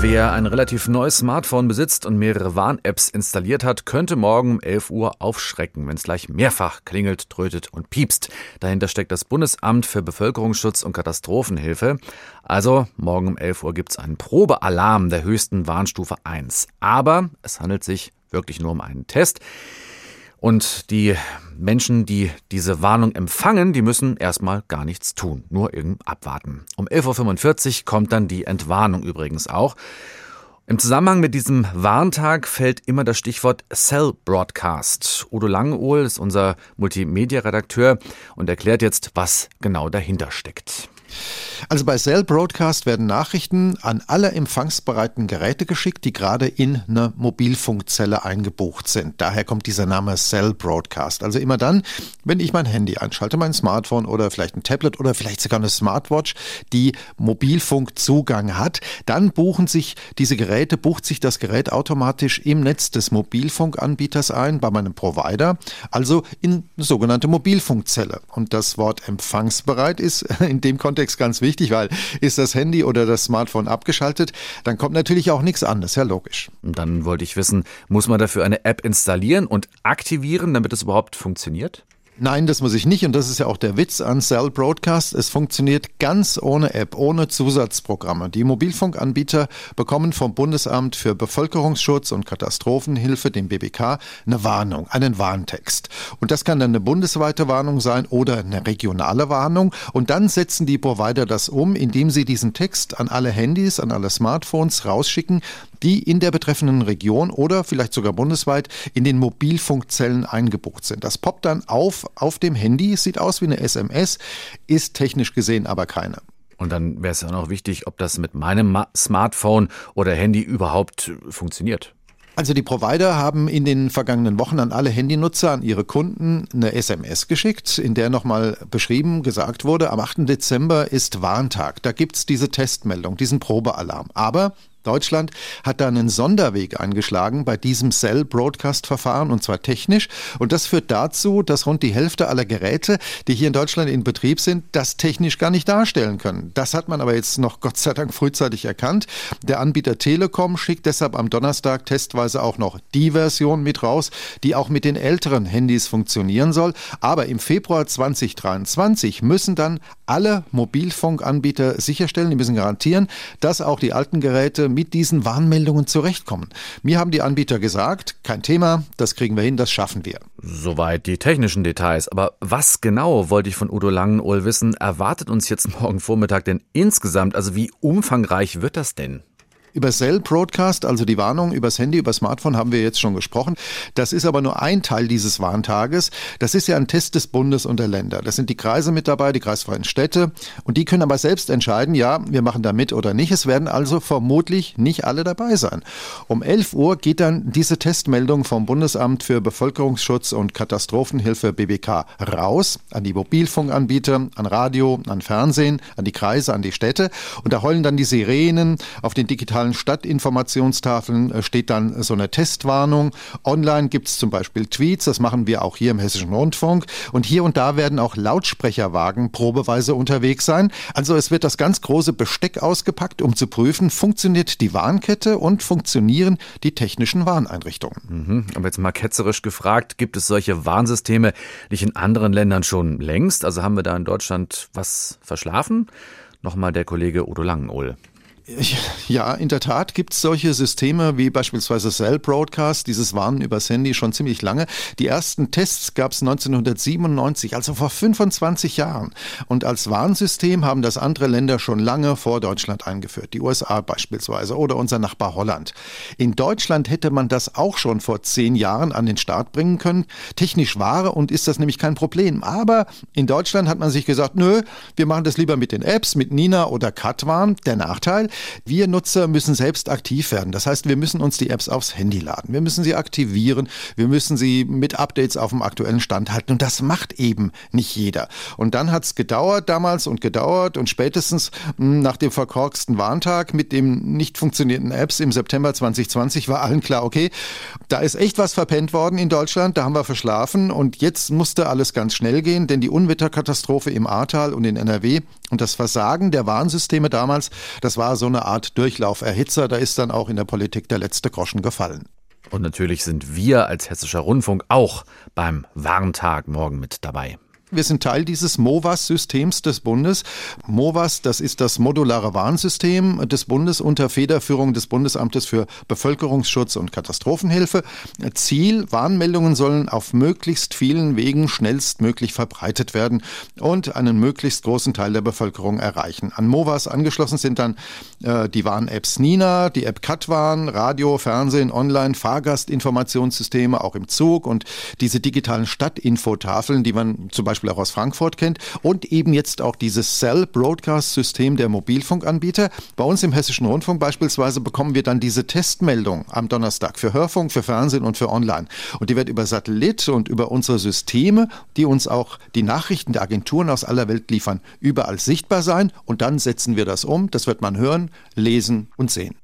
Wer ein relativ neues Smartphone besitzt und mehrere Warn-Apps installiert hat, könnte morgen um 11 Uhr aufschrecken, wenn es gleich mehrfach klingelt, trötet und piepst. Dahinter steckt das Bundesamt für Bevölkerungsschutz und Katastrophenhilfe. Also morgen um 11 Uhr gibt es einen Probealarm der höchsten Warnstufe 1. Aber es handelt sich wirklich nur um einen Test. Und die Menschen, die diese Warnung empfangen, die müssen erstmal gar nichts tun, nur eben abwarten. Um 11.45 Uhr kommt dann die Entwarnung übrigens auch. Im Zusammenhang mit diesem Warntag fällt immer das Stichwort Cell Broadcast. Udo Langeohl ist unser Multimedia-Redakteur und erklärt jetzt, was genau dahinter steckt. Also bei Cell Broadcast werden Nachrichten an alle empfangsbereiten Geräte geschickt, die gerade in eine Mobilfunkzelle eingebucht sind. Daher kommt dieser Name Cell Broadcast. Also immer dann, wenn ich mein Handy einschalte, mein Smartphone oder vielleicht ein Tablet oder vielleicht sogar eine Smartwatch, die Mobilfunkzugang hat, dann buchen sich diese Geräte, bucht sich das Gerät automatisch im Netz des Mobilfunkanbieters ein, bei meinem Provider, also in eine sogenannte Mobilfunkzelle. Und das Wort empfangsbereit ist in dem Kontext ganz wichtig weil ist das Handy oder das Smartphone abgeschaltet, dann kommt natürlich auch nichts an. Das ist ja logisch. Dann wollte ich wissen, muss man dafür eine App installieren und aktivieren, damit es überhaupt funktioniert? Nein, das muss ich nicht und das ist ja auch der Witz an Cell Broadcast. Es funktioniert ganz ohne App, ohne Zusatzprogramme. Die Mobilfunkanbieter bekommen vom Bundesamt für Bevölkerungsschutz und Katastrophenhilfe, dem BBK, eine Warnung, einen Warntext. Und das kann dann eine bundesweite Warnung sein oder eine regionale Warnung. Und dann setzen die Provider das um, indem sie diesen Text an alle Handys, an alle Smartphones rausschicken, die in der betreffenden Region oder vielleicht sogar bundesweit in den Mobilfunkzellen eingebucht sind. Das poppt dann auf auf dem Handy, sieht aus wie eine SMS, ist technisch gesehen aber keine. Und dann wäre es ja noch wichtig, ob das mit meinem Smartphone oder Handy überhaupt funktioniert. Also die Provider haben in den vergangenen Wochen an alle Handynutzer, an ihre Kunden eine SMS geschickt, in der nochmal beschrieben, gesagt wurde, am 8. Dezember ist Warntag. Da gibt's diese Testmeldung, diesen Probealarm. Aber Deutschland hat da einen Sonderweg eingeschlagen bei diesem Cell-Broadcast-Verfahren und zwar technisch. Und das führt dazu, dass rund die Hälfte aller Geräte, die hier in Deutschland in Betrieb sind, das technisch gar nicht darstellen können. Das hat man aber jetzt noch Gott sei Dank frühzeitig erkannt. Der Anbieter Telekom schickt deshalb am Donnerstag testweise auch noch die Version mit raus, die auch mit den älteren Handys funktionieren soll. Aber im Februar 2023 müssen dann alle Mobilfunkanbieter sicherstellen, die müssen garantieren, dass auch die alten Geräte mit diesen Warnmeldungen zurechtkommen. Mir haben die Anbieter gesagt, kein Thema, das kriegen wir hin, das schaffen wir. Soweit die technischen Details. Aber was genau, wollte ich von Udo Langenohl wissen, erwartet uns jetzt morgen Vormittag denn insgesamt? Also wie umfangreich wird das denn? Über Cell Broadcast, also die Warnung übers Handy, über Smartphone, haben wir jetzt schon gesprochen. Das ist aber nur ein Teil dieses Warntages. Das ist ja ein Test des Bundes und der Länder. Das sind die Kreise mit dabei, die kreisfreien Städte. Und die können aber selbst entscheiden, ja, wir machen da mit oder nicht. Es werden also vermutlich nicht alle dabei sein. Um 11 Uhr geht dann diese Testmeldung vom Bundesamt für Bevölkerungsschutz und Katastrophenhilfe BBK raus an die Mobilfunkanbieter, an Radio, an Fernsehen, an die Kreise, an die Städte. Und da heulen dann die Sirenen auf den digitalen digitalen Stadtinformationstafeln äh, steht dann so eine Testwarnung. Online gibt es zum Beispiel Tweets, das machen wir auch hier im Hessischen Rundfunk. Und hier und da werden auch Lautsprecherwagen probeweise unterwegs sein. Also es wird das ganz große Besteck ausgepackt, um zu prüfen, funktioniert die Warnkette und funktionieren die technischen Warneinrichtungen. Mhm. Aber jetzt mal ketzerisch gefragt, gibt es solche Warnsysteme nicht in anderen Ländern schon längst? Also haben wir da in Deutschland was verschlafen? Nochmal der Kollege Udo Langenohl. Ja, in der Tat gibt es solche Systeme wie beispielsweise Cell Broadcast, dieses Warnen übers Handy schon ziemlich lange. Die ersten Tests gab es 1997, also vor 25 Jahren. Und als Warnsystem haben das andere Länder schon lange vor Deutschland eingeführt. Die USA beispielsweise oder unser Nachbar Holland. In Deutschland hätte man das auch schon vor zehn Jahren an den Start bringen können. Technisch war und ist das nämlich kein Problem. Aber in Deutschland hat man sich gesagt, nö, wir machen das lieber mit den Apps, mit Nina oder Katwan. Der Nachteil, wir Nutzer müssen selbst aktiv werden. Das heißt, wir müssen uns die Apps aufs Handy laden. Wir müssen sie aktivieren. Wir müssen sie mit Updates auf dem aktuellen Stand halten. Und das macht eben nicht jeder. Und dann hat es gedauert damals und gedauert und spätestens hm, nach dem verkorksten Warntag mit dem nicht funktionierenden Apps im September 2020 war allen klar, okay, da ist echt was verpennt worden in Deutschland. Da haben wir verschlafen. Und jetzt musste alles ganz schnell gehen, denn die Unwetterkatastrophe im Ahrtal und in NRW und das Versagen der Warnsysteme damals, das war so eine Art Durchlauferhitzer. Da ist dann auch in der Politik der letzte Groschen gefallen. Und natürlich sind wir als Hessischer Rundfunk auch beim Warntag morgen mit dabei. Wir sind Teil dieses MOVAS-Systems des Bundes. MOVAS, das ist das modulare Warnsystem des Bundes unter Federführung des Bundesamtes für Bevölkerungsschutz und Katastrophenhilfe. Ziel, Warnmeldungen sollen auf möglichst vielen Wegen schnellstmöglich verbreitet werden und einen möglichst großen Teil der Bevölkerung erreichen. An MOVAS angeschlossen sind dann äh, die Warn-Apps Nina, die App Katwarn, Radio, Fernsehen, Online, Fahrgastinformationssysteme, auch im Zug und diese digitalen Stadtinfotafeln, die man zum Beispiel Beispiel auch aus Frankfurt kennt und eben jetzt auch dieses Cell Broadcast System der Mobilfunkanbieter. Bei uns im Hessischen Rundfunk beispielsweise bekommen wir dann diese Testmeldung am Donnerstag für Hörfunk, für Fernsehen und für Online. Und die wird über Satellit und über unsere Systeme, die uns auch die Nachrichten der Agenturen aus aller Welt liefern, überall sichtbar sein und dann setzen wir das um. Das wird man hören, lesen und sehen.